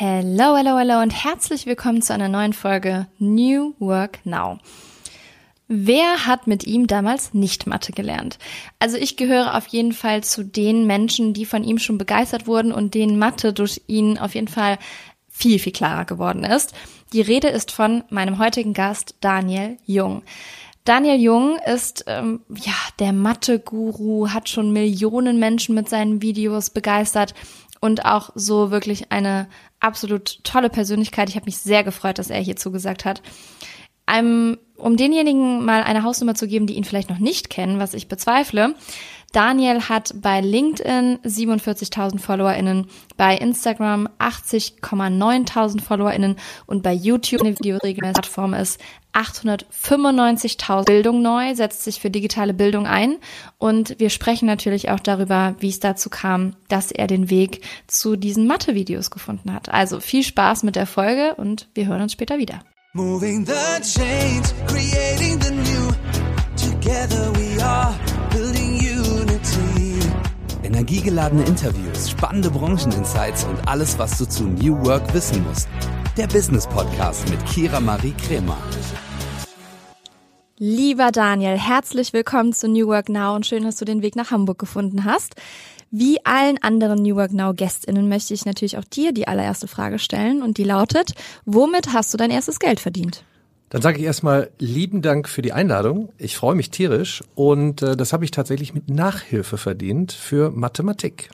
Hello, hello, hello und herzlich willkommen zu einer neuen Folge New Work Now. Wer hat mit ihm damals nicht Mathe gelernt? Also ich gehöre auf jeden Fall zu den Menschen, die von ihm schon begeistert wurden und denen Mathe durch ihn auf jeden Fall viel, viel klarer geworden ist. Die Rede ist von meinem heutigen Gast Daniel Jung. Daniel Jung ist ähm, ja der Mathe-Guru, hat schon Millionen Menschen mit seinen Videos begeistert und auch so wirklich eine absolut tolle Persönlichkeit. Ich habe mich sehr gefreut, dass er hier zugesagt hat. Um, denjenigen mal eine Hausnummer zu geben, die ihn vielleicht noch nicht kennen, was ich bezweifle. Daniel hat bei LinkedIn 47.000 FollowerInnen, bei Instagram 80,9.000 FollowerInnen und bei YouTube eine videoregelmäßige Plattform ist 895.000 Bildung neu, setzt sich für digitale Bildung ein und wir sprechen natürlich auch darüber, wie es dazu kam, dass er den Weg zu diesen Mathe-Videos gefunden hat. Also viel Spaß mit der Folge und wir hören uns später wieder. Moving the chains, creating the new. Together we are building. Energiegeladene Interviews, spannende Brancheninsights und alles, was du zu New Work wissen musst. Der Business Podcast mit Kira Marie Kremer. Lieber Daniel, herzlich willkommen zu New Work Now und schön, dass du den Weg nach Hamburg gefunden hast. Wie allen anderen New Work Now GästInnen möchte ich natürlich auch dir die allererste Frage stellen und die lautet, womit hast du dein erstes Geld verdient? Dann sage ich erstmal lieben Dank für die Einladung. Ich freue mich tierisch und äh, das habe ich tatsächlich mit Nachhilfe verdient für Mathematik.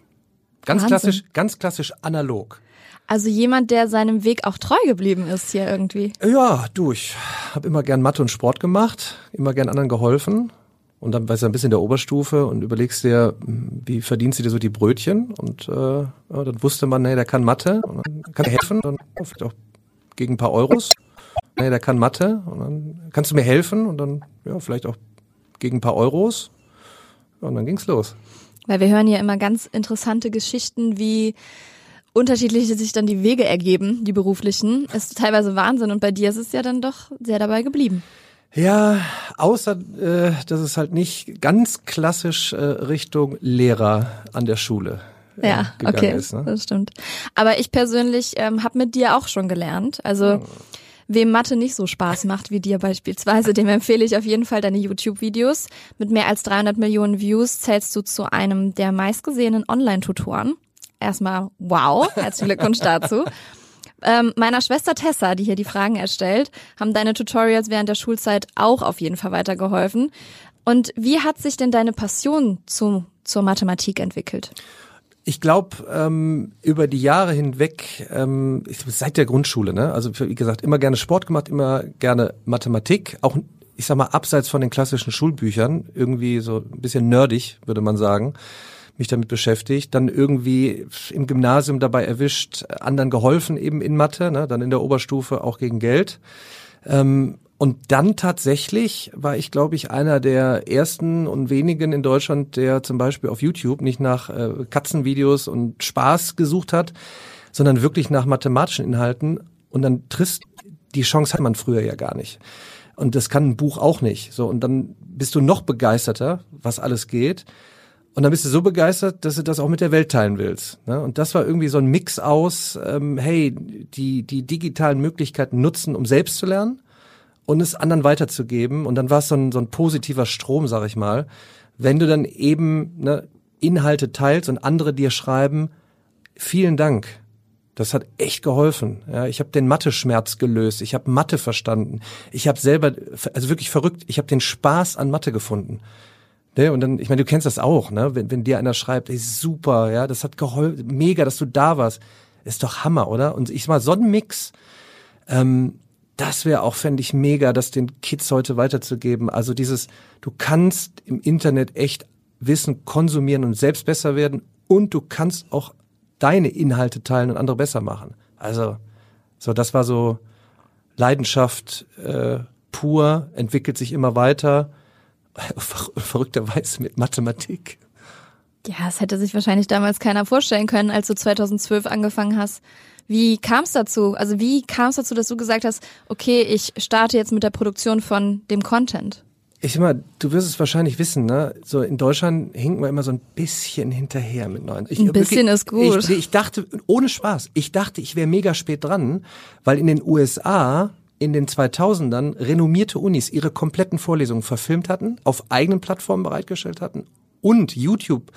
Ganz Wahnsinn. klassisch, ganz klassisch analog. Also jemand, der seinem Weg auch treu geblieben ist hier irgendwie. Ja, du, ich habe immer gern Mathe und Sport gemacht, immer gern anderen geholfen. Und dann weißt du ein bisschen der Oberstufe und überlegst dir, wie verdienst du dir so die Brötchen? Und äh, ja, dann wusste man, nee, der kann Mathe und dann kann er helfen, dann vielleicht auch gegen ein paar Euros. Nee, der kann Mathe und dann kannst du mir helfen und dann ja vielleicht auch gegen ein paar Euros. Und dann ging's los. Weil wir hören ja immer ganz interessante Geschichten, wie unterschiedlich sich dann die Wege ergeben, die beruflichen. Ist teilweise Wahnsinn und bei dir ist es ja dann doch sehr dabei geblieben. Ja, außer äh, dass es halt nicht ganz klassisch äh, Richtung Lehrer an der Schule äh, ja, okay, ist, ne? das stimmt. Aber ich persönlich ähm, habe mit dir auch schon gelernt. Also. Wem Mathe nicht so Spaß macht wie dir beispielsweise, dem empfehle ich auf jeden Fall deine YouTube-Videos. Mit mehr als 300 Millionen Views zählst du zu einem der meistgesehenen Online-Tutoren erstmal wow, herzlichen Glückwunsch dazu. Ähm, meiner Schwester Tessa, die hier die Fragen erstellt, haben deine Tutorials während der Schulzeit auch auf jeden Fall weitergeholfen. Und wie hat sich denn deine Passion zu, zur Mathematik entwickelt? Ich glaube, ähm, über die Jahre hinweg, ähm, seit der Grundschule, ne? also wie gesagt, immer gerne Sport gemacht, immer gerne Mathematik, auch ich sag mal abseits von den klassischen Schulbüchern, irgendwie so ein bisschen nerdig, würde man sagen mich damit beschäftigt, dann irgendwie im Gymnasium dabei erwischt, anderen geholfen eben in Mathe, ne, dann in der Oberstufe auch gegen Geld. Ähm, und dann tatsächlich war ich, glaube ich, einer der ersten und wenigen in Deutschland, der zum Beispiel auf YouTube nicht nach äh, Katzenvideos und Spaß gesucht hat, sondern wirklich nach mathematischen Inhalten. Und dann trist, die Chance hat man früher ja gar nicht. Und das kann ein Buch auch nicht. So, und dann bist du noch begeisterter, was alles geht. Und dann bist du so begeistert, dass du das auch mit der Welt teilen willst. Ne? Und das war irgendwie so ein Mix aus, ähm, hey, die, die digitalen Möglichkeiten nutzen, um selbst zu lernen und es anderen weiterzugeben. Und dann war es so ein, so ein positiver Strom, sag ich mal. Wenn du dann eben ne, Inhalte teilst und andere dir schreiben, vielen Dank. Das hat echt geholfen. Ja, ich habe den Mathe-Schmerz gelöst. Ich habe Mathe verstanden. Ich habe selber, also wirklich verrückt, ich habe den Spaß an Mathe gefunden. Ne? Und dann, ich meine, du kennst das auch, ne? Wenn, wenn dir einer schreibt, ey, super, ja, das hat geholfen, mega, dass du da warst. Ist doch Hammer, oder? Und ich sag mal, so ein Mix, ähm, das wäre auch, fände ich, mega, das den Kids heute weiterzugeben. Also dieses, du kannst im Internet echt Wissen konsumieren und selbst besser werden und du kannst auch deine Inhalte teilen und andere besser machen. Also, so, das war so Leidenschaft äh, pur, entwickelt sich immer weiter verrückterweise mit Mathematik. Ja, das hätte sich wahrscheinlich damals keiner vorstellen können, als du 2012 angefangen hast. Wie kam es dazu? Also wie kam es dazu, dass du gesagt hast, okay, ich starte jetzt mit der Produktion von dem Content? Ich immer, du wirst es wahrscheinlich wissen, ne? So in Deutschland hinken wir immer so ein bisschen hinterher mit neuen. Ich, ein bisschen wirklich, ist gut. Ich, ich dachte, ohne Spaß, ich dachte, ich wäre mega spät dran, weil in den USA in den 2000ern renommierte Unis ihre kompletten Vorlesungen verfilmt hatten, auf eigenen Plattformen bereitgestellt hatten und YouTube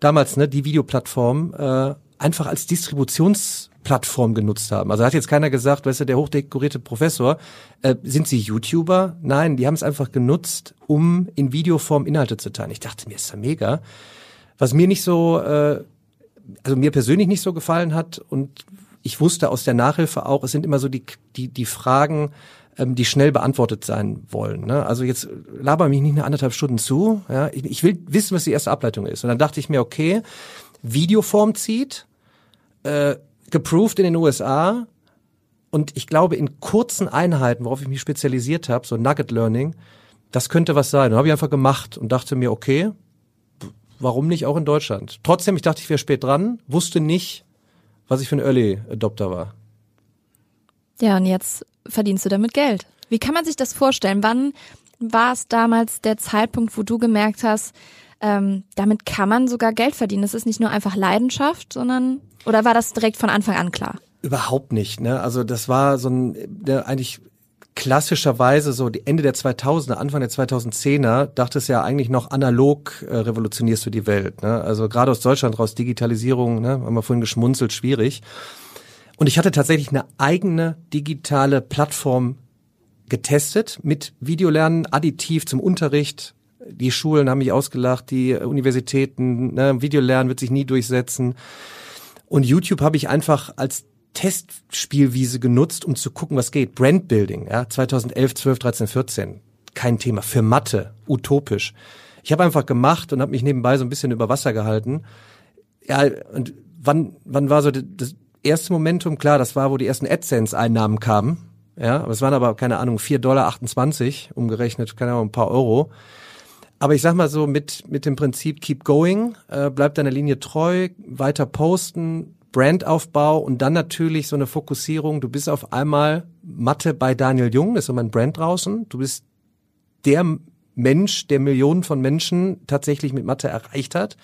damals ne die Videoplattform äh, einfach als Distributionsplattform genutzt haben. Also hat jetzt keiner gesagt, weißt du, der hochdekorierte Professor, äh, sind Sie YouTuber? Nein, die haben es einfach genutzt, um in Videoform Inhalte zu teilen. Ich dachte, mir ist ja mega. Was mir nicht so, äh, also mir persönlich nicht so gefallen hat und ich wusste aus der Nachhilfe auch, es sind immer so die, die, die Fragen, ähm, die schnell beantwortet sein wollen. Ne? Also jetzt laber mich nicht eine anderthalb Stunden zu. Ja? Ich, ich will wissen, was die erste Ableitung ist. Und dann dachte ich mir, okay, Videoform zieht, äh, geproved in den USA und ich glaube in kurzen Einheiten, worauf ich mich spezialisiert habe, so Nugget Learning, das könnte was sein. Und habe ich einfach gemacht und dachte mir, okay, warum nicht auch in Deutschland? Trotzdem, ich dachte, ich wäre spät dran, wusste nicht, was ich für ein Early Adopter war. Ja, und jetzt verdienst du damit Geld. Wie kann man sich das vorstellen? Wann war es damals der Zeitpunkt, wo du gemerkt hast, ähm, damit kann man sogar Geld verdienen. Das ist nicht nur einfach Leidenschaft, sondern oder war das direkt von Anfang an klar? Überhaupt nicht. Ne? Also das war so ein der eigentlich klassischerweise so die Ende der 2000er, Anfang der 2010er dachte es ja eigentlich noch analog äh, revolutionierst du die Welt. Ne? Also gerade aus Deutschland raus Digitalisierung, ne? haben wir vorhin geschmunzelt, schwierig. Und ich hatte tatsächlich eine eigene digitale Plattform getestet mit Videolernen additiv zum Unterricht, die Schulen haben mich ausgelacht, die Universitäten, ne, Videolernen wird sich nie durchsetzen. Und YouTube habe ich einfach als Testspielwiese genutzt, um zu gucken, was geht. Brandbuilding, ja, 2011, 12, 13, 14. Kein Thema. Für Mathe, utopisch. Ich habe einfach gemacht und habe mich nebenbei so ein bisschen über Wasser gehalten. Ja, und wann, wann war so das erste Momentum? Klar, das war, wo die ersten AdSense-Einnahmen kamen. Ja, aber es waren aber, keine Ahnung, 4,28 Dollar umgerechnet, keine Ahnung, ein paar Euro. Aber ich sag mal so, mit, mit dem Prinzip Keep Going, äh, bleib deiner Linie treu, weiter posten, Brandaufbau und dann natürlich so eine Fokussierung. Du bist auf einmal Mathe bei Daniel Jung, das ist so mein Brand draußen. Du bist der Mensch, der Millionen von Menschen tatsächlich mit Mathe erreicht hat.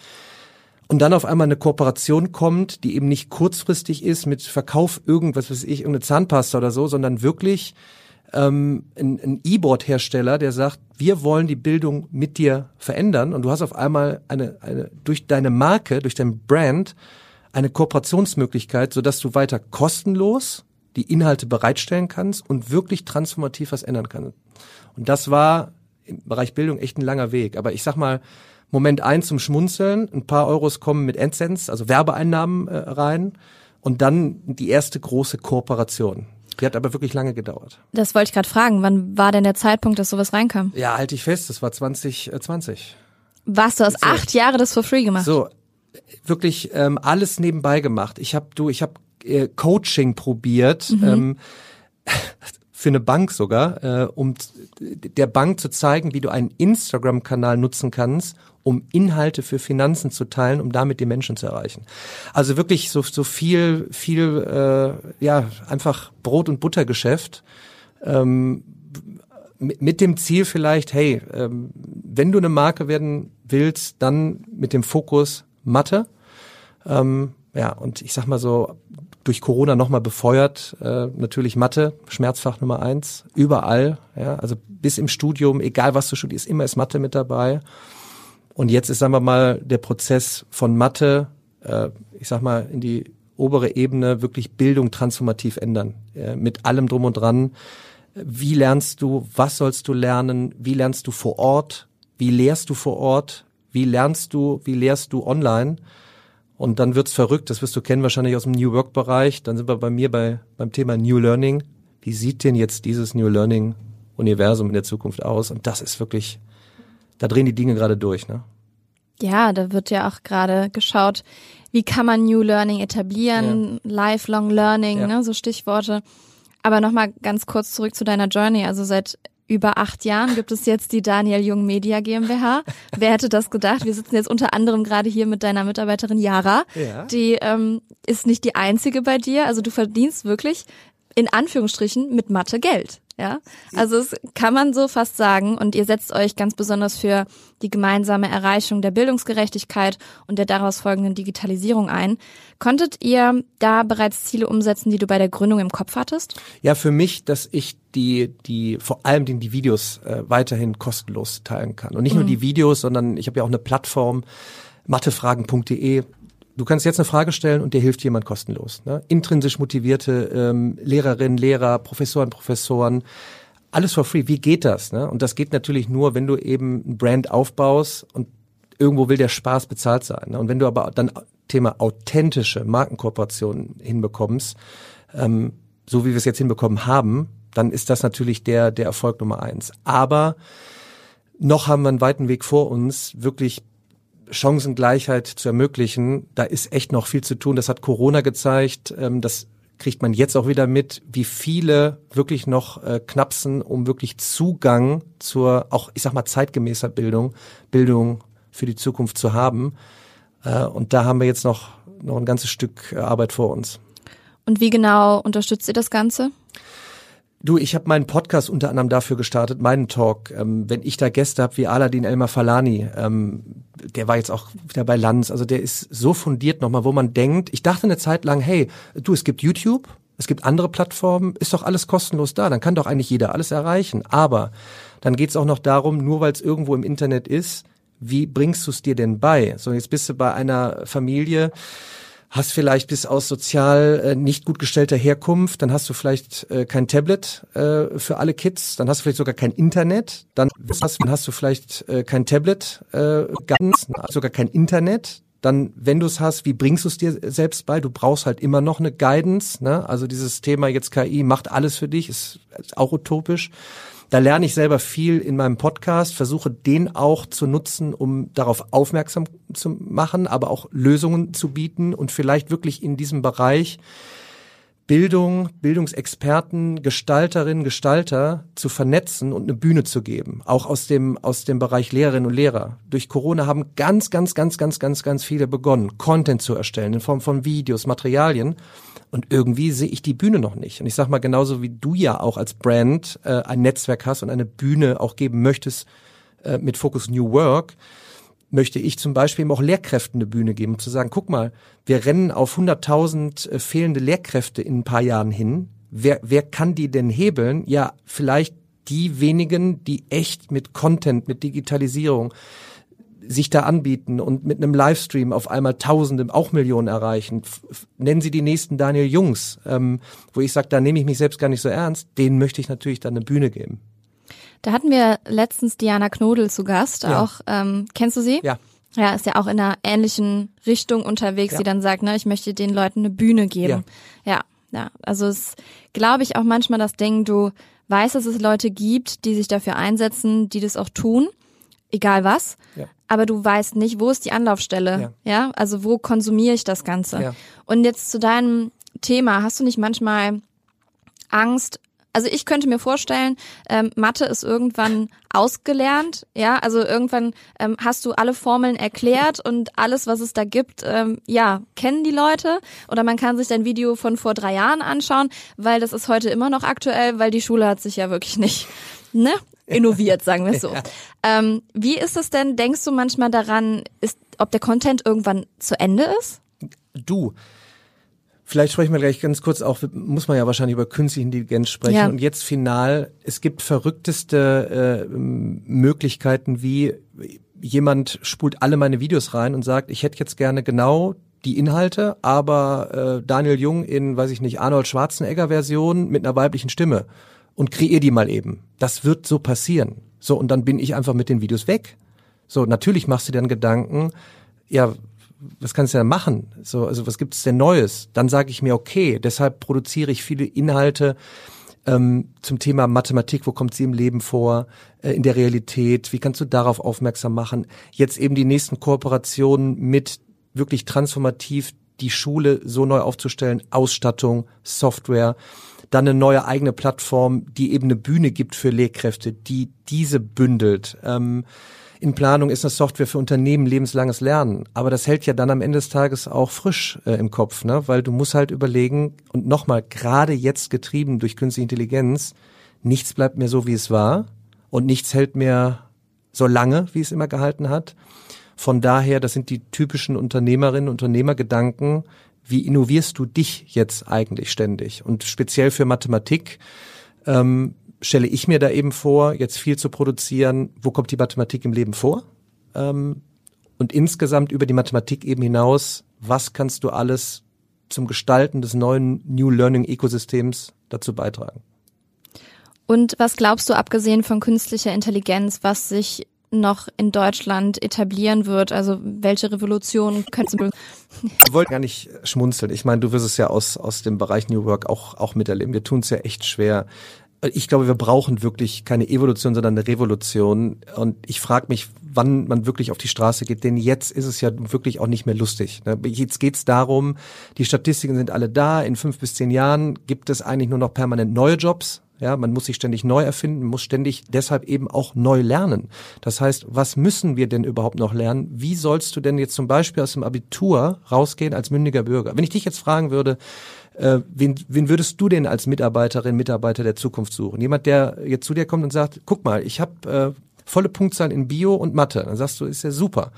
Und dann auf einmal eine Kooperation kommt, die eben nicht kurzfristig ist mit Verkauf irgendwas, was weiß ich, irgendeine Zahnpasta oder so, sondern wirklich ähm, ein, E-Board-Hersteller, der sagt, wir wollen die Bildung mit dir verändern und du hast auf einmal eine, eine durch deine Marke, durch dein Brand eine Kooperationsmöglichkeit, sodass du weiter kostenlos die Inhalte bereitstellen kannst und wirklich transformativ was ändern kannst. Und das war im Bereich Bildung echt ein langer Weg. Aber ich sag mal, Moment eins zum Schmunzeln, ein paar Euros kommen mit AdSense, also Werbeeinnahmen äh, rein und dann die erste große Kooperation. Die hat aber wirklich lange gedauert. Das wollte ich gerade fragen. Wann war denn der Zeitpunkt, dass sowas reinkam? Ja, halte ich fest, das war 2020. Was, du hast so. acht Jahre das for free gemacht? So, wirklich ähm, alles nebenbei gemacht. Ich habe du, ich habe äh, Coaching probiert. Mhm. Ähm, für eine Bank sogar, äh, um der Bank zu zeigen, wie du einen Instagram-Kanal nutzen kannst, um Inhalte für Finanzen zu teilen, um damit die Menschen zu erreichen. Also wirklich so, so viel, viel, äh, ja, einfach Brot- und Buttergeschäft. Ähm, mit dem Ziel vielleicht, hey, ähm, wenn du eine Marke werden willst, dann mit dem Fokus Mathe. Ähm, ja, und ich sag mal so, durch Corona nochmal befeuert, äh, natürlich Mathe, Schmerzfach Nummer eins, überall, ja, also bis im Studium, egal was du studierst, immer ist Mathe mit dabei. Und jetzt ist, sagen wir mal, der Prozess von Mathe, äh, ich sag mal, in die obere Ebene wirklich Bildung transformativ ändern. Äh, mit allem drum und dran. Wie lernst du? Was sollst du lernen? Wie lernst du vor Ort? Wie lehrst du vor Ort? Wie lernst du? Wie lehrst du online? Und dann wird's verrückt. Das wirst du kennen wahrscheinlich aus dem New Work Bereich. Dann sind wir bei mir bei, beim Thema New Learning. Wie sieht denn jetzt dieses New Learning Universum in der Zukunft aus? Und das ist wirklich da drehen die Dinge gerade durch, ne? Ja, da wird ja auch gerade geschaut, wie kann man New Learning etablieren, ja. Lifelong Learning, ja. ne, so Stichworte. Aber nochmal ganz kurz zurück zu deiner Journey. Also seit über acht Jahren gibt es jetzt die Daniel Jung Media GmbH. Wer hätte das gedacht? Wir sitzen jetzt unter anderem gerade hier mit deiner Mitarbeiterin Yara. Ja. Die ähm, ist nicht die einzige bei dir. Also du verdienst wirklich in Anführungsstrichen mit Mathe Geld. Ja, also es kann man so fast sagen und ihr setzt euch ganz besonders für die gemeinsame Erreichung der Bildungsgerechtigkeit und der daraus folgenden Digitalisierung ein. Konntet ihr da bereits Ziele umsetzen, die du bei der Gründung im Kopf hattest? Ja, für mich, dass ich die, die vor allem die, die Videos äh, weiterhin kostenlos teilen kann. Und nicht mhm. nur die Videos, sondern ich habe ja auch eine Plattform, mathefragen.de, Du kannst jetzt eine Frage stellen und dir hilft jemand kostenlos. Ne? Intrinsisch motivierte ähm, Lehrerinnen, Lehrer, Professoren, Professoren, alles for free. Wie geht das? Ne? Und das geht natürlich nur, wenn du eben ein Brand aufbaust und irgendwo will der Spaß bezahlt sein. Ne? Und wenn du aber dann Thema authentische Markenkooperationen hinbekommst, ähm, so wie wir es jetzt hinbekommen haben, dann ist das natürlich der, der Erfolg Nummer eins. Aber noch haben wir einen weiten Weg vor uns, wirklich Chancengleichheit zu ermöglichen, da ist echt noch viel zu tun. Das hat Corona gezeigt. Ähm, das kriegt man jetzt auch wieder mit, wie viele wirklich noch äh, knapsen, um wirklich Zugang zur auch, ich sag mal, zeitgemäßer Bildung, Bildung für die Zukunft zu haben. Äh, und da haben wir jetzt noch, noch ein ganzes Stück Arbeit vor uns. Und wie genau unterstützt ihr das Ganze? Du, ich habe meinen Podcast unter anderem dafür gestartet, meinen Talk. Ähm, wenn ich da Gäste habe wie Aladin Elmar Falani, ähm, der war jetzt auch wieder bei Lanz, also der ist so fundiert nochmal, wo man denkt, ich dachte eine Zeit lang, hey, du, es gibt YouTube, es gibt andere Plattformen, ist doch alles kostenlos da, dann kann doch eigentlich jeder alles erreichen. Aber dann geht's auch noch darum, nur weil es irgendwo im Internet ist, wie bringst du es dir denn bei? So, jetzt bist du bei einer Familie, hast vielleicht bis aus sozial äh, nicht gut gestellter Herkunft, dann hast du vielleicht äh, kein Tablet äh, für alle Kids, dann hast du vielleicht sogar kein Internet, dann hast, dann hast du vielleicht äh, kein Tablet, äh, ganz, sogar kein Internet, dann, wenn du es hast, wie bringst du es dir selbst bei? Du brauchst halt immer noch eine Guidance. Ne? Also dieses Thema jetzt KI macht alles für dich, ist, ist auch utopisch. Da lerne ich selber viel in meinem Podcast, versuche den auch zu nutzen, um darauf aufmerksam zu machen, aber auch Lösungen zu bieten und vielleicht wirklich in diesem Bereich Bildung, Bildungsexperten, Gestalterinnen, Gestalter zu vernetzen und eine Bühne zu geben. Auch aus dem, aus dem Bereich Lehrerinnen und Lehrer. Durch Corona haben ganz, ganz, ganz, ganz, ganz, ganz viele begonnen, Content zu erstellen in Form von Videos, Materialien. Und irgendwie sehe ich die Bühne noch nicht. Und ich sag mal, genauso wie du ja auch als Brand äh, ein Netzwerk hast und eine Bühne auch geben möchtest äh, mit Focus New Work, möchte ich zum Beispiel eben auch Lehrkräften eine Bühne geben, um zu sagen, guck mal, wir rennen auf 100.000 äh, fehlende Lehrkräfte in ein paar Jahren hin. Wer, wer kann die denn hebeln? Ja, vielleicht die wenigen, die echt mit Content, mit Digitalisierung, sich da anbieten und mit einem Livestream auf einmal Tausende, auch Millionen erreichen. Nennen Sie die nächsten Daniel Jungs, ähm, wo ich sage, da nehme ich mich selbst gar nicht so ernst. Denen möchte ich natürlich dann eine Bühne geben. Da hatten wir letztens Diana Knodel zu Gast. Ja. Auch ähm, kennst du sie? Ja. Ja, ist ja auch in einer ähnlichen Richtung unterwegs, ja. die dann sagt, ne, ich möchte den Leuten eine Bühne geben. Ja, ja. ja. Also es glaube ich auch manchmal das Ding, du weißt, dass es Leute gibt, die sich dafür einsetzen, die das auch tun egal was. Ja. Aber du weißt nicht, wo ist die Anlaufstelle? Ja. ja? Also wo konsumiere ich das Ganze? Ja. Und jetzt zu deinem Thema, hast du nicht manchmal Angst? Also ich könnte mir vorstellen, ähm, Mathe ist irgendwann ausgelernt, ja, also irgendwann ähm, hast du alle Formeln erklärt und alles, was es da gibt, ähm, ja, kennen die Leute oder man kann sich dein Video von vor drei Jahren anschauen, weil das ist heute immer noch aktuell, weil die Schule hat sich ja wirklich nicht, ne, innoviert, sagen wir es so. Ja. Ähm, wie ist es denn, denkst du manchmal daran, ist, ob der Content irgendwann zu Ende ist? Du, Vielleicht sprechen wir gleich ganz kurz auch, muss man ja wahrscheinlich über künstliche Intelligenz sprechen. Ja. Und jetzt final, es gibt verrückteste äh, Möglichkeiten, wie jemand spult alle meine Videos rein und sagt, ich hätte jetzt gerne genau die Inhalte, aber äh, Daniel Jung in, weiß ich nicht, Arnold Schwarzenegger Version mit einer weiblichen Stimme und kreier die mal eben. Das wird so passieren. So, und dann bin ich einfach mit den Videos weg. So, natürlich machst du dir dann Gedanken, ja, was kannst du denn machen? So, also was gibt es denn Neues? Dann sage ich mir, okay, deshalb produziere ich viele Inhalte ähm, zum Thema Mathematik, wo kommt sie im Leben vor, äh, in der Realität, wie kannst du darauf aufmerksam machen? Jetzt eben die nächsten Kooperationen mit wirklich transformativ die Schule so neu aufzustellen, Ausstattung, Software dann eine neue eigene Plattform, die eben eine Bühne gibt für Lehrkräfte, die diese bündelt. Ähm, in Planung ist eine Software für Unternehmen lebenslanges Lernen, aber das hält ja dann am Ende des Tages auch frisch äh, im Kopf, ne? weil du musst halt überlegen und nochmal gerade jetzt getrieben durch künstliche Intelligenz, nichts bleibt mehr so, wie es war und nichts hält mehr so lange, wie es immer gehalten hat. Von daher, das sind die typischen Unternehmerinnen, Unternehmergedanken. Wie innovierst du dich jetzt eigentlich ständig? Und speziell für Mathematik ähm, stelle ich mir da eben vor, jetzt viel zu produzieren. Wo kommt die Mathematik im Leben vor? Ähm, und insgesamt über die Mathematik eben hinaus, was kannst du alles zum Gestalten des neuen New Learning Ökosystems dazu beitragen? Und was glaubst du, abgesehen von künstlicher Intelligenz, was sich noch in Deutschland etablieren wird? Also welche Revolution könnte du? Ich wollte gar nicht schmunzeln. Ich meine, du wirst es ja aus, aus dem Bereich New Work auch, auch miterleben. Wir tun es ja echt schwer. Ich glaube, wir brauchen wirklich keine Evolution, sondern eine Revolution. Und ich frage mich, wann man wirklich auf die Straße geht. Denn jetzt ist es ja wirklich auch nicht mehr lustig. Ne? Jetzt geht es darum, die Statistiken sind alle da. In fünf bis zehn Jahren gibt es eigentlich nur noch permanent neue Jobs. Ja, man muss sich ständig neu erfinden, muss ständig deshalb eben auch neu lernen. Das heißt, was müssen wir denn überhaupt noch lernen? Wie sollst du denn jetzt zum Beispiel aus dem Abitur rausgehen als mündiger Bürger? Wenn ich dich jetzt fragen würde, äh, wen, wen würdest du denn als Mitarbeiterin, Mitarbeiter der Zukunft suchen? Jemand, der jetzt zu dir kommt und sagt, guck mal, ich habe äh, volle Punktzahlen in Bio und Mathe. Dann sagst du, ist ja super.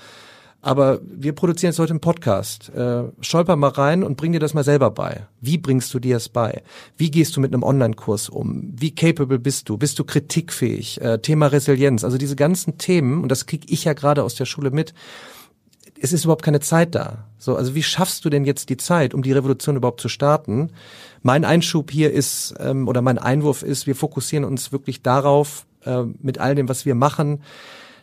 Aber wir produzieren jetzt heute einen Podcast. Äh, stolper mal rein und bring dir das mal selber bei. Wie bringst du dir das bei? Wie gehst du mit einem Online-Kurs um? Wie capable bist du? Bist du kritikfähig? Äh, Thema Resilienz. Also diese ganzen Themen, und das kriege ich ja gerade aus der Schule mit, es ist überhaupt keine Zeit da. So, also wie schaffst du denn jetzt die Zeit, um die Revolution überhaupt zu starten? Mein Einschub hier ist, ähm, oder mein Einwurf ist, wir fokussieren uns wirklich darauf, äh, mit all dem, was wir machen,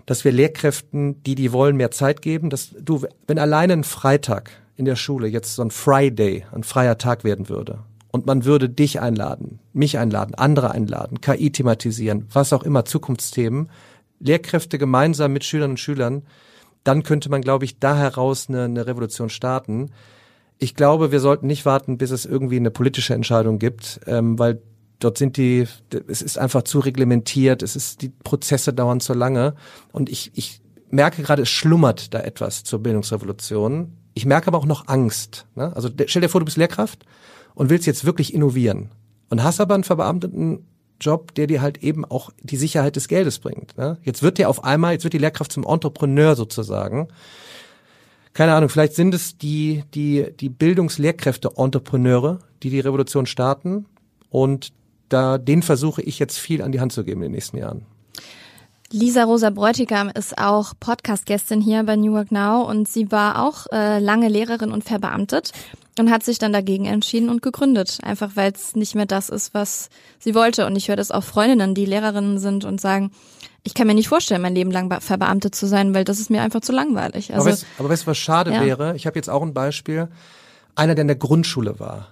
dass wir Lehrkräften, die die wollen, mehr Zeit geben. Dass du, wenn alleine ein Freitag in der Schule jetzt so ein Friday, ein freier Tag werden würde und man würde dich einladen, mich einladen, andere einladen, KI thematisieren, was auch immer, Zukunftsthemen, Lehrkräfte gemeinsam mit Schülerinnen und Schülern, dann könnte man, glaube ich, da heraus eine, eine Revolution starten. Ich glaube, wir sollten nicht warten, bis es irgendwie eine politische Entscheidung gibt, ähm, weil Dort sind die, es ist einfach zu reglementiert, es ist, die Prozesse dauern zu lange. Und ich, ich merke gerade, es schlummert da etwas zur Bildungsrevolution. Ich merke aber auch noch Angst. Ne? Also stell dir vor, du bist Lehrkraft und willst jetzt wirklich innovieren und hast aber einen verbeamteten Job, der dir halt eben auch die Sicherheit des Geldes bringt. Ne? Jetzt wird dir auf einmal, jetzt wird die Lehrkraft zum Entrepreneur sozusagen. Keine Ahnung, vielleicht sind es die, die, die Bildungslehrkräfte-Entrepreneure, die die Revolution starten und da, den versuche ich jetzt viel an die Hand zu geben in den nächsten Jahren. Lisa Rosa Bräutigam ist auch Podcast-Gästin hier bei New Work Now und sie war auch äh, lange Lehrerin und verbeamtet und hat sich dann dagegen entschieden und gegründet, einfach weil es nicht mehr das ist, was sie wollte. Und ich höre das auch Freundinnen, die Lehrerinnen sind und sagen, ich kann mir nicht vorstellen, mein Leben lang verbeamtet zu sein, weil das ist mir einfach zu langweilig. Also, aber, weißt, du, was schade ja. wäre? Ich habe jetzt auch ein Beispiel. Einer, der in der Grundschule war,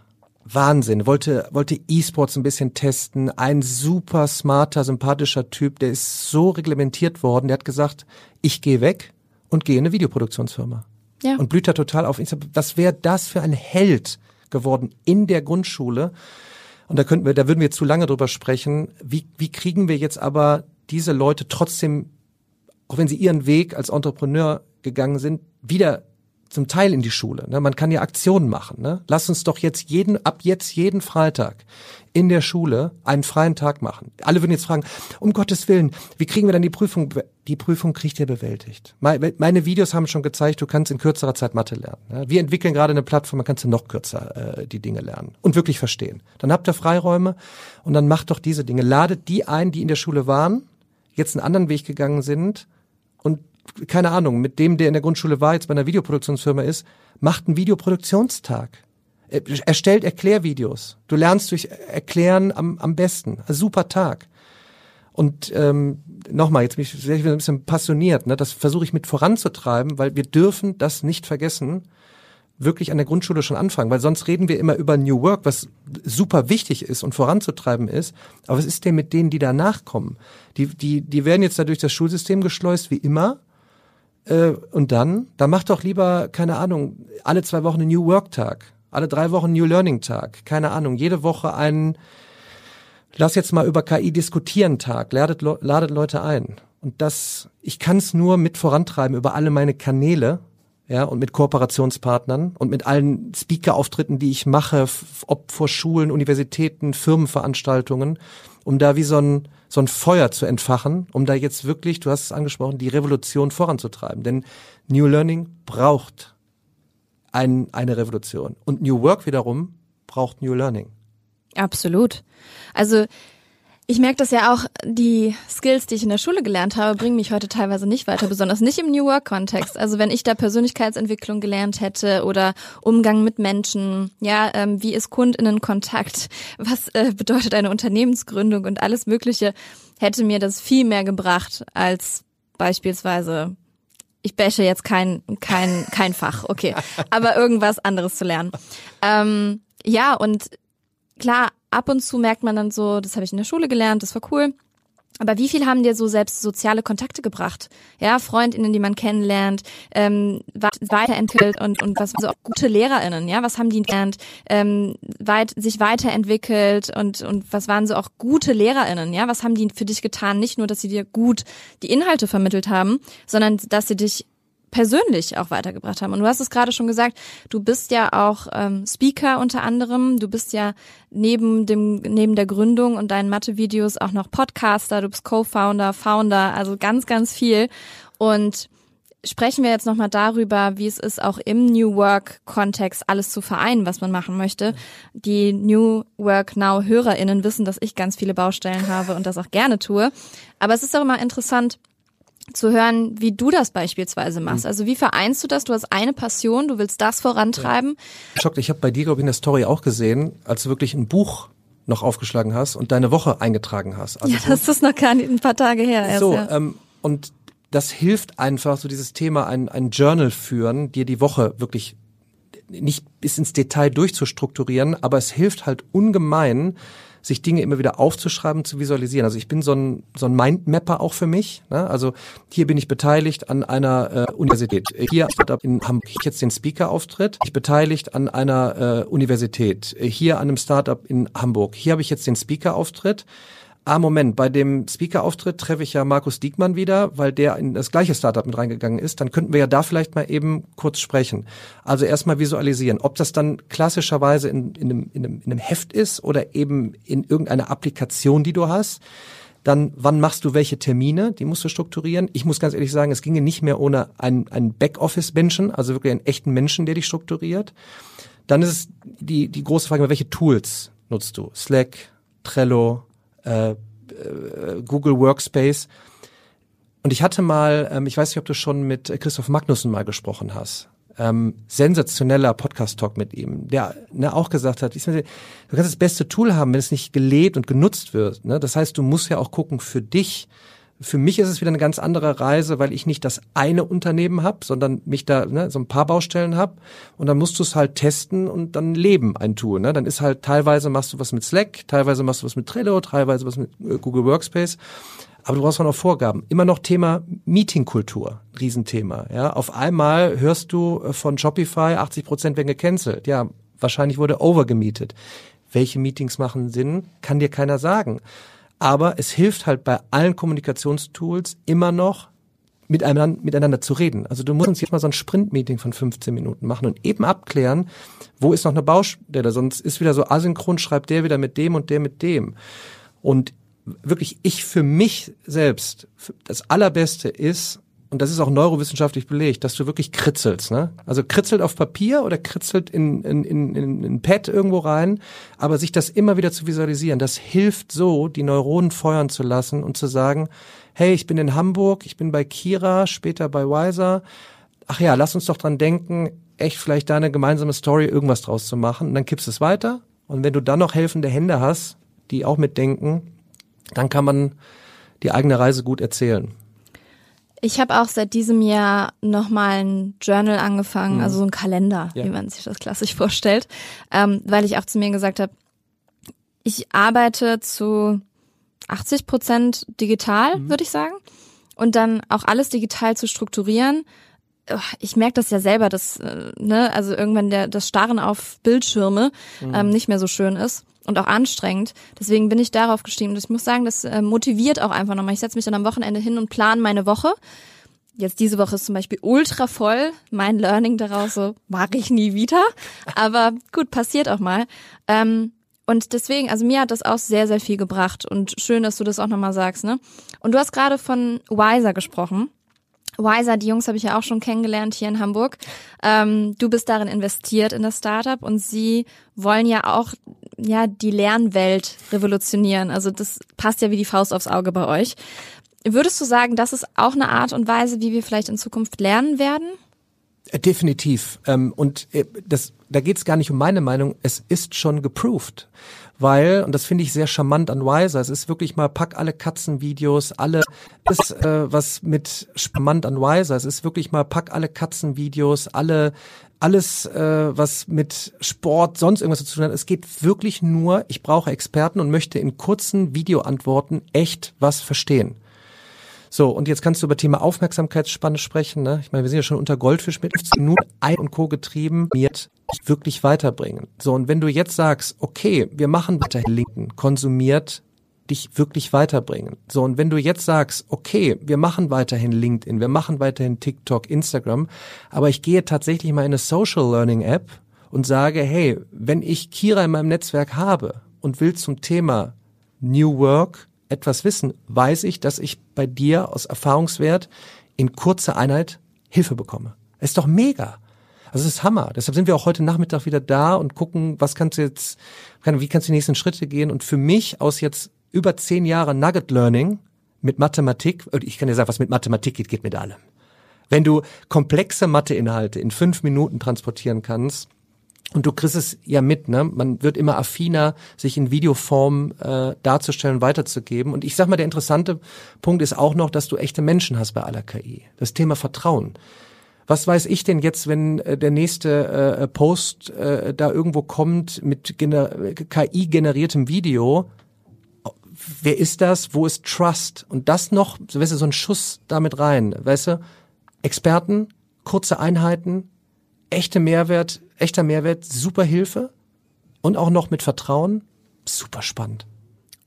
Wahnsinn. Wollte, wollte E-Sports ein bisschen testen. Ein super smarter, sympathischer Typ, der ist so reglementiert worden. Der hat gesagt, ich gehe weg und gehe in eine Videoproduktionsfirma. Ja. Und blüht da total auf. Ich sag, was wäre das für ein Held geworden in der Grundschule? Und da könnten wir, da würden wir zu lange drüber sprechen. Wie, wie kriegen wir jetzt aber diese Leute trotzdem, auch wenn sie ihren Weg als Entrepreneur gegangen sind, wieder zum Teil in die Schule. Ne? Man kann ja Aktionen machen. Ne? Lass uns doch jetzt jeden, ab jetzt jeden Freitag in der Schule einen freien Tag machen. Alle würden jetzt fragen, um Gottes Willen, wie kriegen wir dann die Prüfung? Die Prüfung kriegt ihr bewältigt. Meine Videos haben schon gezeigt, du kannst in kürzerer Zeit Mathe lernen. Ne? Wir entwickeln gerade eine Plattform, man kannst du noch kürzer äh, die Dinge lernen und wirklich verstehen. Dann habt ihr Freiräume und dann macht doch diese Dinge. Ladet die ein, die in der Schule waren, jetzt einen anderen Weg gegangen sind keine Ahnung, mit dem, der in der Grundschule war, jetzt bei einer Videoproduktionsfirma ist, macht einen Videoproduktionstag. Erstellt Erklärvideos. Du lernst durch Erklären am, am besten. Ein super Tag. Und ähm, nochmal, jetzt bin ich sehr ein bisschen passioniert. Ne? Das versuche ich mit voranzutreiben, weil wir dürfen das nicht vergessen, wirklich an der Grundschule schon anfangen, weil sonst reden wir immer über New Work, was super wichtig ist und voranzutreiben ist. Aber was ist denn mit denen, die danach kommen? Die, die, die werden jetzt da durch das Schulsystem geschleust, wie immer. Äh, und dann, da macht doch lieber, keine Ahnung, alle zwei Wochen einen New Work Tag, alle drei Wochen New Learning Tag, keine Ahnung, jede Woche einen, lass jetzt mal über KI diskutieren Tag, ladet, ladet Leute ein. Und das, ich kann es nur mit vorantreiben über alle meine Kanäle, ja, und mit Kooperationspartnern und mit allen Speaker-Auftritten, die ich mache, ob vor Schulen, Universitäten, Firmenveranstaltungen, um da wie so ein, so ein Feuer zu entfachen, um da jetzt wirklich, du hast es angesprochen, die Revolution voranzutreiben. Denn New Learning braucht ein, eine Revolution. Und New Work wiederum braucht New Learning. Absolut. Also ich merke das ja auch, die Skills, die ich in der Schule gelernt habe, bringen mich heute teilweise nicht weiter, besonders nicht im New Work-Kontext. Also wenn ich da Persönlichkeitsentwicklung gelernt hätte oder Umgang mit Menschen, ja, ähm, wie ist KundInnen-Kontakt, was äh, bedeutet eine Unternehmensgründung und alles Mögliche, hätte mir das viel mehr gebracht als beispielsweise ich bashe jetzt kein, kein, kein Fach, okay, aber irgendwas anderes zu lernen. Ähm, ja, und klar, ab und zu merkt man dann so, das habe ich in der Schule gelernt, das war cool. Aber wie viel haben dir so selbst soziale Kontakte gebracht? Ja, Freundinnen, die man kennenlernt, ähm, weiterentwickelt und und was so auch gute Lehrerinnen, ja, was haben die gelernt, ähm, weit sich weiterentwickelt und und was waren so auch gute Lehrerinnen, ja, was haben die für dich getan? Nicht nur, dass sie dir gut die Inhalte vermittelt haben, sondern dass sie dich persönlich auch weitergebracht haben. Und du hast es gerade schon gesagt, du bist ja auch ähm, Speaker unter anderem, du bist ja neben dem neben der Gründung und deinen Mathe-Videos auch noch Podcaster, du bist Co-Founder, Founder, also ganz ganz viel. Und sprechen wir jetzt nochmal darüber, wie es ist, auch im New Work-Kontext alles zu vereinen, was man machen möchte. Die New Work Now-HörerInnen wissen, dass ich ganz viele Baustellen habe und das auch gerne tue. Aber es ist auch immer interessant, zu hören, wie du das beispielsweise machst. Also wie vereinst du das? Du hast eine Passion, du willst das vorantreiben. Ja. Schockt, ich habe bei dir, glaube ich, in der Story auch gesehen, als du wirklich ein Buch noch aufgeschlagen hast und deine Woche eingetragen hast. Also ja, das ist noch gar nicht ein paar Tage her. Erst, so, ja. ähm, und das hilft einfach, so dieses Thema, ein, ein Journal führen, dir die Woche wirklich nicht bis ins Detail durchzustrukturieren, aber es hilft halt ungemein, sich Dinge immer wieder aufzuschreiben, zu visualisieren. Also ich bin so ein, so ein Mindmapper auch für mich. Ne? Also hier bin ich beteiligt an einer äh, Universität. Hier in Hamburg ich jetzt den Speaker-Auftritt. Ich beteiligt an einer äh, Universität. Hier an einem Startup in Hamburg. Hier habe ich jetzt den Speaker-Auftritt ah Moment, bei dem Speaker-Auftritt treffe ich ja Markus Diekmann wieder, weil der in das gleiche Startup mit reingegangen ist, dann könnten wir ja da vielleicht mal eben kurz sprechen. Also erstmal visualisieren, ob das dann klassischerweise in, in, einem, in, einem, in einem Heft ist oder eben in irgendeiner Applikation, die du hast. Dann, wann machst du welche Termine? Die musst du strukturieren. Ich muss ganz ehrlich sagen, es ginge nicht mehr ohne einen, einen Backoffice-Menschen, also wirklich einen echten Menschen, der dich strukturiert. Dann ist es die, die große Frage, welche Tools nutzt du? Slack, Trello, äh, äh, Google Workspace. Und ich hatte mal, ähm, ich weiß nicht, ob du schon mit Christoph Magnussen mal gesprochen hast. Ähm, sensationeller Podcast-Talk mit ihm, der ne, auch gesagt hat, ich, du kannst das beste Tool haben, wenn es nicht gelebt und genutzt wird. Ne? Das heißt, du musst ja auch gucken für dich, für mich ist es wieder eine ganz andere Reise, weil ich nicht das eine Unternehmen habe, sondern mich da ne, so ein paar Baustellen habe. Und dann musst du es halt testen und dann leben ein Tool. Ne? Dann ist halt teilweise machst du was mit Slack, teilweise machst du was mit Trello, teilweise was mit äh, Google Workspace. Aber du brauchst auch noch Vorgaben. Immer noch Thema Meetingkultur, Riesenthema. Ja, auf einmal hörst du äh, von Shopify 80 Prozent werden gecancelt. Ja, wahrscheinlich wurde overgemietet. Welche Meetings machen Sinn, kann dir keiner sagen. Aber es hilft halt bei allen Kommunikationstools immer noch, miteinander, miteinander zu reden. Also du musst uns jetzt mal so ein Sprint-Meeting von 15 Minuten machen und eben abklären, wo ist noch eine Baustelle, sonst ist wieder so asynchron, schreibt der wieder mit dem und der mit dem. Und wirklich, ich für mich selbst, das Allerbeste ist, und das ist auch neurowissenschaftlich belegt, dass du wirklich kritzelst. Ne? Also kritzelt auf Papier oder kritzelt in, in, in, in ein Pad irgendwo rein, aber sich das immer wieder zu visualisieren, das hilft so, die Neuronen feuern zu lassen und zu sagen, hey, ich bin in Hamburg, ich bin bei Kira, später bei Wiser. Ach ja, lass uns doch dran denken, echt vielleicht da eine gemeinsame Story irgendwas draus zu machen. Und dann kippst es weiter. Und wenn du dann noch helfende Hände hast, die auch mitdenken, dann kann man die eigene Reise gut erzählen. Ich habe auch seit diesem Jahr nochmal ein Journal angefangen, mhm. also so ein Kalender, ja. wie man sich das klassisch vorstellt, ähm, weil ich auch zu mir gesagt habe, ich arbeite zu 80 Prozent digital, mhm. würde ich sagen. Und dann auch alles digital zu strukturieren. Ich merke das ja selber, dass äh, ne, also irgendwann der das Starren auf Bildschirme mhm. ähm, nicht mehr so schön ist und auch anstrengend. Deswegen bin ich darauf gestiegen. Und ich muss sagen, das äh, motiviert auch einfach nochmal. Ich setze mich dann am Wochenende hin und plane meine Woche. jetzt diese Woche ist zum Beispiel ultra voll. Mein Learning daraus so, mache ich nie wieder. Aber gut, passiert auch mal. Ähm, und deswegen, also mir hat das auch sehr, sehr viel gebracht. Und schön, dass du das auch nochmal sagst, ne? Und du hast gerade von Wiser gesprochen. Wiser, die Jungs habe ich ja auch schon kennengelernt hier in Hamburg. Ähm, du bist darin investiert in das Startup und sie wollen ja auch ja die Lernwelt revolutionieren. Also das passt ja wie die Faust aufs Auge bei euch. Würdest du sagen, das ist auch eine Art und Weise, wie wir vielleicht in Zukunft lernen werden? Äh, definitiv. Ähm, und äh, das, da geht es gar nicht um meine Meinung. Es ist schon geproved weil, und das finde ich sehr charmant an Wiser, es ist wirklich mal, pack alle Katzenvideos, alle, das, äh, was mit charmant an Wiser, es ist wirklich mal, pack alle Katzenvideos, alle, alles, äh, was mit Sport, sonst irgendwas zu tun hat. Es geht wirklich nur, ich brauche Experten und möchte in kurzen Videoantworten echt was verstehen. So, und jetzt kannst du über Thema Aufmerksamkeitsspanne sprechen. Ne? Ich meine, wir sind ja schon unter Goldfisch mit 15 Minuten Ei und Co. getrieben, mir wirklich weiterbringen. So, und wenn du jetzt sagst, okay, wir machen weiterhin Linken, konsumiert dich wirklich weiterbringen. So, und wenn du jetzt sagst, okay, wir machen weiterhin LinkedIn, wir machen weiterhin TikTok, Instagram, aber ich gehe tatsächlich mal in eine Social Learning App und sage, hey, wenn ich Kira in meinem Netzwerk habe und will zum Thema New Work etwas wissen, weiß ich, dass ich bei dir aus Erfahrungswert in kurzer Einheit Hilfe bekomme. ist doch mega. Also es ist Hammer. Deshalb sind wir auch heute Nachmittag wieder da und gucken, was kannst du jetzt, wie kannst du die nächsten Schritte gehen. Und für mich aus jetzt über zehn Jahren Nugget Learning mit Mathematik, ich kann dir sagen, was mit Mathematik geht, geht mit allem. Wenn du komplexe Matheinhalte in fünf Minuten transportieren kannst, und du kriegst es ja mit, ne? Man wird immer affiner, sich in Videoform äh, darzustellen, weiterzugeben. Und ich sag mal, der interessante Punkt ist auch noch, dass du echte Menschen hast bei aller KI. Das Thema Vertrauen. Was weiß ich denn jetzt, wenn äh, der nächste äh, Post äh, da irgendwo kommt mit gener KI generiertem Video? Wer ist das? Wo ist Trust? Und das noch, weißt du, so ein Schuss damit rein, weißt du? Experten, kurze Einheiten, echte Mehrwert, echter Mehrwert, super Hilfe und auch noch mit Vertrauen, super spannend.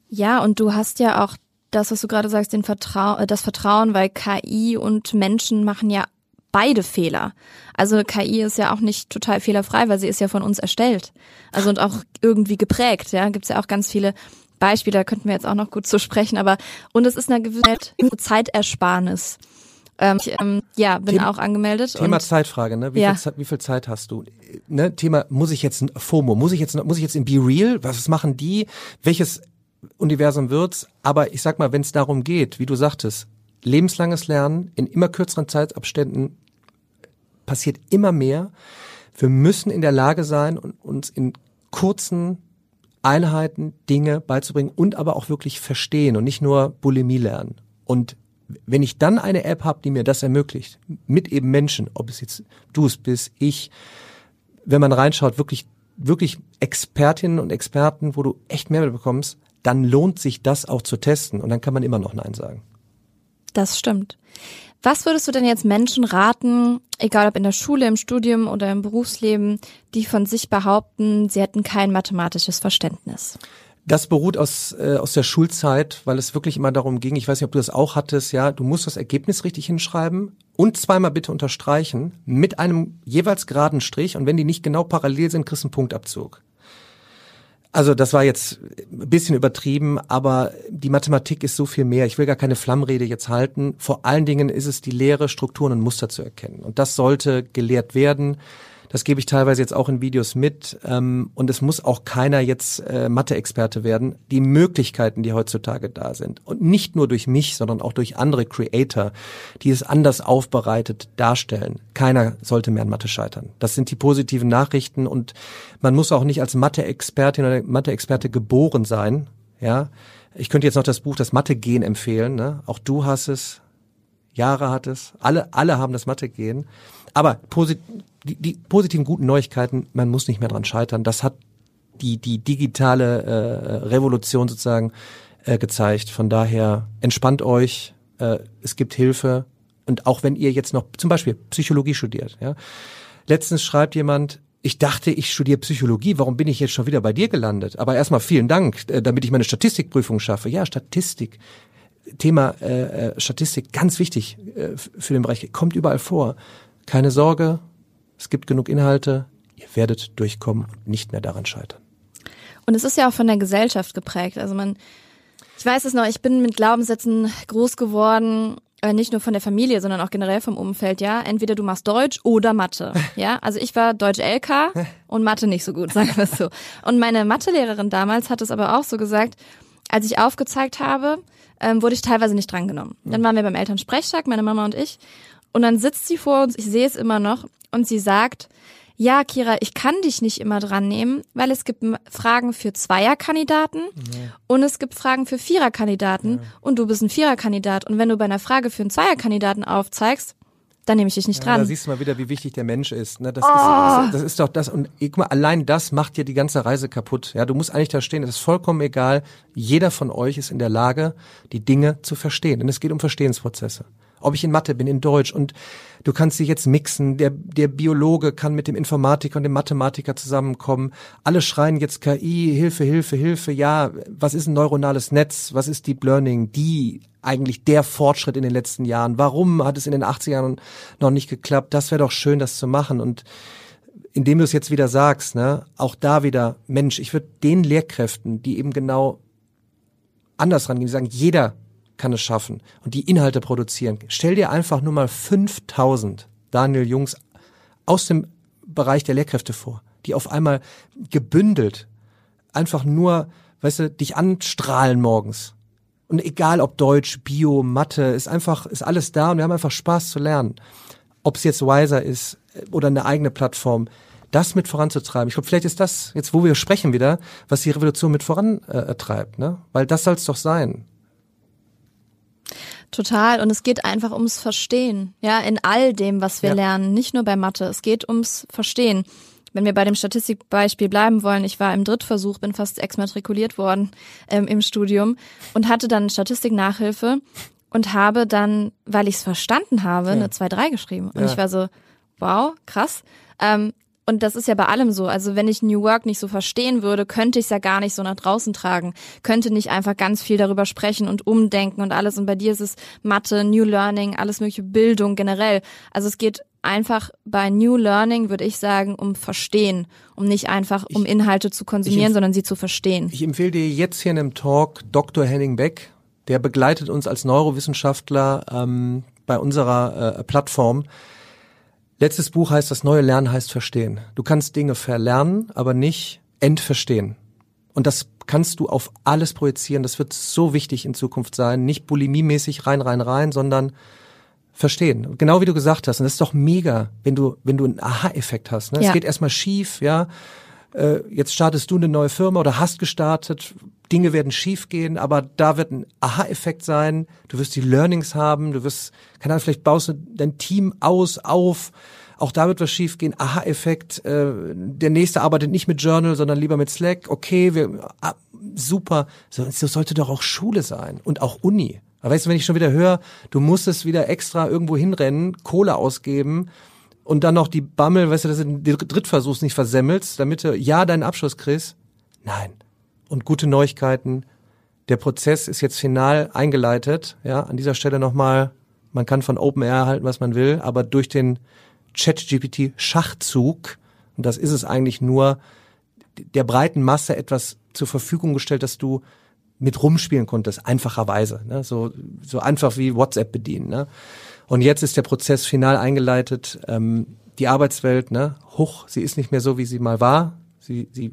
Ja, und du hast ja auch das, was du gerade sagst, den Vertrau äh, das Vertrauen, weil KI und Menschen machen ja beide Fehler. Also KI ist ja auch nicht total fehlerfrei, weil sie ist ja von uns erstellt. Also und auch irgendwie geprägt, ja. Gibt's ja auch ganz viele Beispiele, da könnten wir jetzt auch noch gut zu sprechen, aber und es ist eine gewisse Zeitersparnis. Ähm, ich, ähm, ja, bin Thema, auch angemeldet. Thema Zeitfrage, ne? Wie, ja. viel, wie viel Zeit hast du? Ne? Thema, muss ich jetzt FOMO, muss ich jetzt, muss ich jetzt in Be Real? Was machen die? Welches Universum wird's? Aber ich sag mal, wenn es darum geht, wie du sagtest, lebenslanges Lernen in immer kürzeren Zeitabständen passiert immer mehr. Wir müssen in der Lage sein, uns in kurzen Einheiten Dinge beizubringen und aber auch wirklich verstehen und nicht nur Bulimie lernen. Und wenn ich dann eine App habe, die mir das ermöglicht, mit eben Menschen, ob es jetzt du es bist, ich, wenn man reinschaut, wirklich, wirklich Expertinnen und Experten, wo du echt Mehrwert bekommst, dann lohnt sich das auch zu testen und dann kann man immer noch Nein sagen. Das stimmt. Was würdest du denn jetzt Menschen raten, egal ob in der Schule, im Studium oder im Berufsleben, die von sich behaupten, sie hätten kein mathematisches Verständnis? Das beruht aus, äh, aus der Schulzeit, weil es wirklich immer darum ging, ich weiß nicht, ob du das auch hattest, ja, du musst das Ergebnis richtig hinschreiben und zweimal bitte unterstreichen mit einem jeweils geraden Strich und wenn die nicht genau parallel sind, kriegst du einen Punktabzug. Also das war jetzt ein bisschen übertrieben, aber die Mathematik ist so viel mehr. Ich will gar keine Flammrede jetzt halten. Vor allen Dingen ist es die Lehre, Strukturen und Muster zu erkennen. Und das sollte gelehrt werden. Das gebe ich teilweise jetzt auch in Videos mit. Ähm, und es muss auch keiner jetzt äh, Mathe-Experte werden. Die Möglichkeiten, die heutzutage da sind. Und nicht nur durch mich, sondern auch durch andere Creator, die es anders aufbereitet darstellen. Keiner sollte mehr an Mathe scheitern. Das sind die positiven Nachrichten. Und man muss auch nicht als Mathe-Expertin oder Mathe-Experte geboren sein. Ja, ich könnte jetzt noch das Buch Das Mathe-Gen empfehlen. Ne? Auch du hast es, Jahre hat es, alle, alle haben das Mathe-Gen. Aber posit die, die positiven guten Neuigkeiten, man muss nicht mehr dran scheitern. Das hat die, die digitale äh, Revolution sozusagen äh, gezeigt. Von daher entspannt euch, äh, es gibt Hilfe. Und auch wenn ihr jetzt noch zum Beispiel Psychologie studiert, ja. Letztens schreibt jemand, ich dachte, ich studiere Psychologie, warum bin ich jetzt schon wieder bei dir gelandet? Aber erstmal vielen Dank, äh, damit ich meine Statistikprüfung schaffe. Ja, Statistik Thema äh, äh Statistik, ganz wichtig äh, für den Bereich, kommt überall vor. Keine Sorge, es gibt genug Inhalte, ihr werdet durchkommen und nicht mehr daran scheitern. Und es ist ja auch von der Gesellschaft geprägt. Also man, ich weiß es noch, ich bin mit Glaubenssätzen groß geworden, äh, nicht nur von der Familie, sondern auch generell vom Umfeld, ja. Entweder du machst Deutsch oder Mathe, ja. Also ich war Deutsch LK und Mathe nicht so gut, sagen wir es so. Und meine Mathelehrerin damals hat es aber auch so gesagt, als ich aufgezeigt habe, ähm, wurde ich teilweise nicht drangenommen. Dann waren wir beim Elternsprechtag, meine Mama und ich. Und dann sitzt sie vor uns, ich sehe es immer noch, und sie sagt, ja, Kira, ich kann dich nicht immer dran nehmen, weil es gibt Fragen für Zweierkandidaten ja. und es gibt Fragen für Viererkandidaten ja. und du bist ein Viererkandidat. Und wenn du bei einer Frage für einen Zweierkandidaten aufzeigst, dann nehme ich dich nicht dran. da siehst du mal wieder, wie wichtig der Mensch ist. Ne? Das, oh. ist das, das, ist doch das. Und guck mal, allein das macht dir die ganze Reise kaputt. Ja, du musst eigentlich da stehen. Es ist vollkommen egal. Jeder von euch ist in der Lage, die Dinge zu verstehen. Denn es geht um Verstehensprozesse ob ich in Mathe bin, in Deutsch und du kannst sie jetzt mixen. Der, der Biologe kann mit dem Informatiker und dem Mathematiker zusammenkommen. Alle schreien jetzt KI, Hilfe, Hilfe, Hilfe. Ja, was ist ein neuronales Netz? Was ist Deep Learning? Die eigentlich der Fortschritt in den letzten Jahren. Warum hat es in den 80ern noch nicht geklappt? Das wäre doch schön, das zu machen und indem du es jetzt wieder sagst, ne, auch da wieder, Mensch, ich würde den Lehrkräften, die eben genau anders rangehen, die sagen, jeder kann es schaffen und die Inhalte produzieren. Stell dir einfach nur mal 5000 Daniel Jungs aus dem Bereich der Lehrkräfte vor, die auf einmal gebündelt einfach nur, weißt du, dich anstrahlen morgens. Und egal ob Deutsch, Bio, Mathe, ist einfach, ist alles da und wir haben einfach Spaß zu lernen. Ob es jetzt Wiser ist oder eine eigene Plattform, das mit voranzutreiben. Ich glaube, vielleicht ist das, jetzt wo wir sprechen wieder, was die Revolution mit vorantreibt, äh, ne? Weil das soll es doch sein. Total. Und es geht einfach ums Verstehen. Ja, in all dem, was wir ja. lernen. Nicht nur bei Mathe. Es geht ums Verstehen. Wenn wir bei dem Statistikbeispiel bleiben wollen, ich war im Drittversuch, bin fast exmatrikuliert worden ähm, im Studium und hatte dann Statistiknachhilfe und habe dann, weil ich es verstanden habe, ja. eine 2-3 geschrieben. Und ja. ich war so, wow, krass. Ähm, und das ist ja bei allem so. Also wenn ich New Work nicht so verstehen würde, könnte ich es ja gar nicht so nach draußen tragen. Könnte nicht einfach ganz viel darüber sprechen und umdenken und alles. Und bei dir ist es Mathe, New Learning, alles mögliche Bildung generell. Also es geht einfach bei New Learning, würde ich sagen, um Verstehen, um nicht einfach um Inhalte zu konsumieren, sondern sie zu verstehen. Ich empfehle dir jetzt hier in einem Talk Dr. Henning Beck, der begleitet uns als Neurowissenschaftler ähm, bei unserer äh, Plattform. Letztes Buch heißt, das neue Lernen heißt Verstehen. Du kannst Dinge verlernen, aber nicht entverstehen. Und das kannst du auf alles projizieren. Das wird so wichtig in Zukunft sein. Nicht bulimiemäßig rein, rein, rein, sondern verstehen. Genau wie du gesagt hast. Und das ist doch mega, wenn du, wenn du einen Aha-Effekt hast. Ne? Ja. Es geht erstmal schief, ja. Äh, jetzt startest du eine neue Firma oder hast gestartet. Dinge werden schief gehen, aber da wird ein Aha-Effekt sein. Du wirst die Learnings haben. Du wirst, keine Ahnung, vielleicht baust du dein Team aus, auf. Auch da wird was schief gehen. Aha-Effekt. Äh, der nächste arbeitet nicht mit Journal, sondern lieber mit Slack. Okay, wir, ah, super. So, so sollte doch auch Schule sein und auch Uni. Aber weißt du, wenn ich schon wieder höre, du musst es wieder extra irgendwo hinrennen, Kohle ausgeben und dann noch die Bammel, weißt du, dass du den Drittversuch nicht versemmelst, damit du ja deinen Abschluss kriegst. Nein und gute Neuigkeiten. Der Prozess ist jetzt final eingeleitet. Ja, an dieser Stelle nochmal, man kann von OpenAir halten, was man will, aber durch den ChatGPT-Schachzug, und das ist es eigentlich nur, der breiten Masse etwas zur Verfügung gestellt, dass du mit rumspielen konntest, einfacherweise. Ne? So, so einfach wie WhatsApp bedienen. Ne? Und jetzt ist der Prozess final eingeleitet. Ähm, die Arbeitswelt, ne, hoch, sie ist nicht mehr so, wie sie mal war. Sie, sie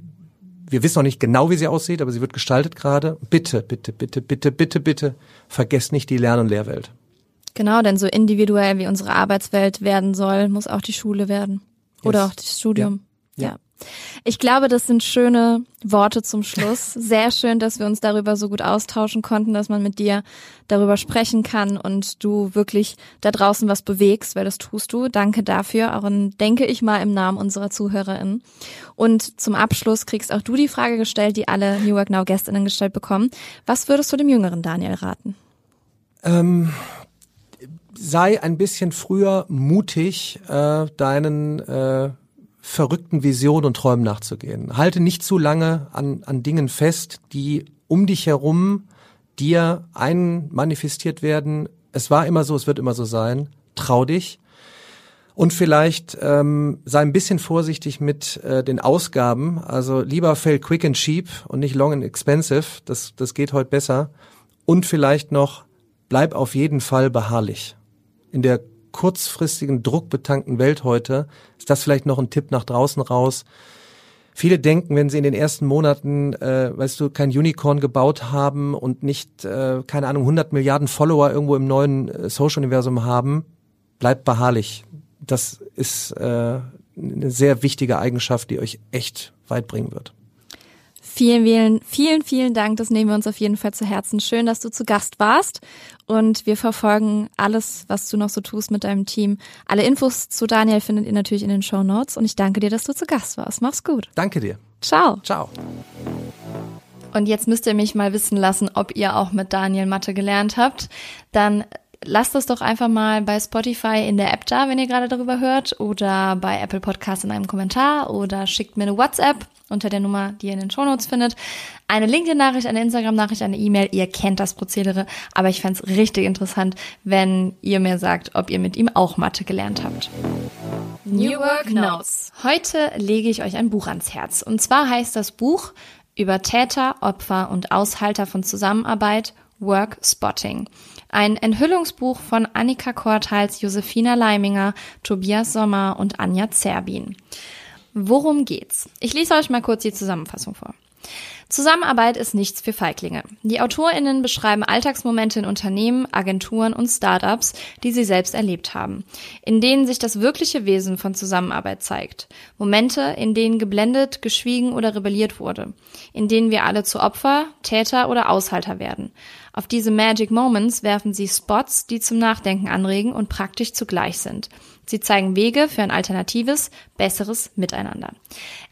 wir wissen noch nicht genau, wie sie aussieht, aber sie wird gestaltet gerade. Bitte, bitte, bitte, bitte, bitte, bitte, vergesst nicht die Lern- und Lehrwelt. Genau, denn so individuell wie unsere Arbeitswelt werden soll, muss auch die Schule werden. Oder yes. auch das Studium. ja. ja. Ich glaube, das sind schöne Worte zum Schluss. Sehr schön, dass wir uns darüber so gut austauschen konnten, dass man mit dir darüber sprechen kann und du wirklich da draußen was bewegst, weil das tust du. Danke dafür, auch in, denke ich mal im Namen unserer ZuhörerInnen. Und zum Abschluss kriegst auch du die Frage gestellt, die alle New Work Now Gästinnen gestellt bekommen. Was würdest du dem jüngeren Daniel raten? Ähm, sei ein bisschen früher mutig, äh, deinen äh, verrückten Visionen und Träumen nachzugehen. Halte nicht zu lange an, an Dingen fest, die um dich herum dir ein manifestiert werden. Es war immer so, es wird immer so sein. Trau dich. Und vielleicht ähm, sei ein bisschen vorsichtig mit äh, den Ausgaben. Also lieber fail quick and cheap und nicht long and expensive. Das, das geht heute besser. Und vielleicht noch, bleib auf jeden Fall beharrlich. In der kurzfristigen, druckbetankten Welt heute ist das vielleicht noch ein Tipp nach draußen raus. Viele denken, wenn sie in den ersten Monaten, äh, weißt du, kein Unicorn gebaut haben und nicht, äh, keine Ahnung, 100 Milliarden Follower irgendwo im neuen äh, Social-Universum haben, bleibt beharrlich. Das ist äh, eine sehr wichtige Eigenschaft, die euch echt weit bringen wird. Vielen, vielen, vielen, vielen Dank. Das nehmen wir uns auf jeden Fall zu Herzen. Schön, dass du zu Gast warst. Und wir verfolgen alles, was du noch so tust mit deinem Team. Alle Infos zu Daniel findet ihr natürlich in den Show Notes. Und ich danke dir, dass du zu Gast warst. Mach's gut. Danke dir. Ciao. Ciao. Und jetzt müsst ihr mich mal wissen lassen, ob ihr auch mit Daniel Mathe gelernt habt. Dann lasst es doch einfach mal bei Spotify in der App da, wenn ihr gerade darüber hört, oder bei Apple Podcasts in einem Kommentar oder schickt mir eine WhatsApp unter der Nummer, die ihr in den Shownotes findet. Eine LinkedIn-Nachricht, eine Instagram-Nachricht, eine E-Mail. Ihr kennt das Prozedere, aber ich fände es richtig interessant, wenn ihr mir sagt, ob ihr mit ihm auch Mathe gelernt habt. New Work Notes. Heute lege ich euch ein Buch ans Herz. Und zwar heißt das Buch über Täter, Opfer und Aushalter von Zusammenarbeit Work Spotting. Ein Enthüllungsbuch von Annika Korthals, Josefina Leiminger, Tobias Sommer und Anja Zerbin. Worum geht's? Ich lese euch mal kurz die Zusammenfassung vor. Zusammenarbeit ist nichts für Feiglinge. Die AutorInnen beschreiben Alltagsmomente in Unternehmen, Agenturen und Startups, die sie selbst erlebt haben, in denen sich das wirkliche Wesen von Zusammenarbeit zeigt. Momente, in denen geblendet, geschwiegen oder rebelliert wurde, in denen wir alle zu Opfer, Täter oder Aushalter werden. Auf diese Magic Moments werfen sie Spots, die zum Nachdenken anregen und praktisch zugleich sind. Sie zeigen Wege für ein alternatives, besseres Miteinander.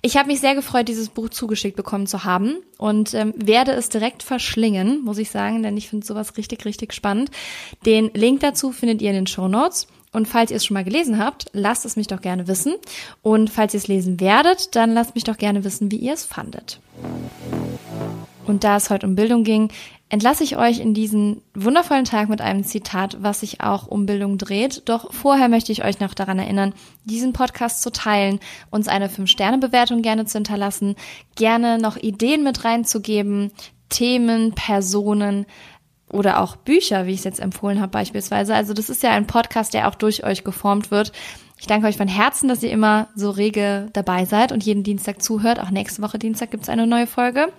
Ich habe mich sehr gefreut, dieses Buch zugeschickt bekommen zu haben und ähm, werde es direkt verschlingen, muss ich sagen, denn ich finde sowas richtig, richtig spannend. Den Link dazu findet ihr in den Show Notes. Und falls ihr es schon mal gelesen habt, lasst es mich doch gerne wissen. Und falls ihr es lesen werdet, dann lasst mich doch gerne wissen, wie ihr es fandet. Und da es heute um Bildung ging, entlasse ich euch in diesen wundervollen Tag mit einem Zitat, was sich auch um Bildung dreht. Doch vorher möchte ich euch noch daran erinnern, diesen Podcast zu teilen, uns eine 5-Sterne-Bewertung gerne zu hinterlassen, gerne noch Ideen mit reinzugeben, Themen, Personen, oder auch Bücher, wie ich es jetzt empfohlen habe beispielsweise. Also das ist ja ein Podcast, der auch durch euch geformt wird. Ich danke euch von Herzen, dass ihr immer so rege dabei seid und jeden Dienstag zuhört. Auch nächste Woche Dienstag gibt es eine neue Folge.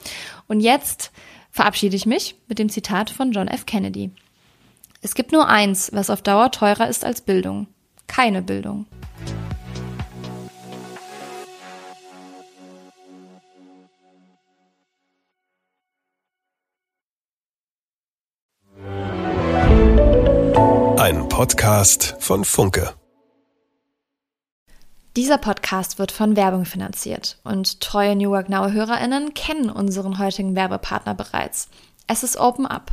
Und jetzt verabschiede ich mich mit dem Zitat von John F. Kennedy. Es gibt nur eins, was auf Dauer teurer ist als Bildung. Keine Bildung. Ein Podcast von Funke. Dieser Podcast wird von Werbung finanziert und treue New Work Now HörerInnen kennen unseren heutigen Werbepartner bereits. Es ist Open Up.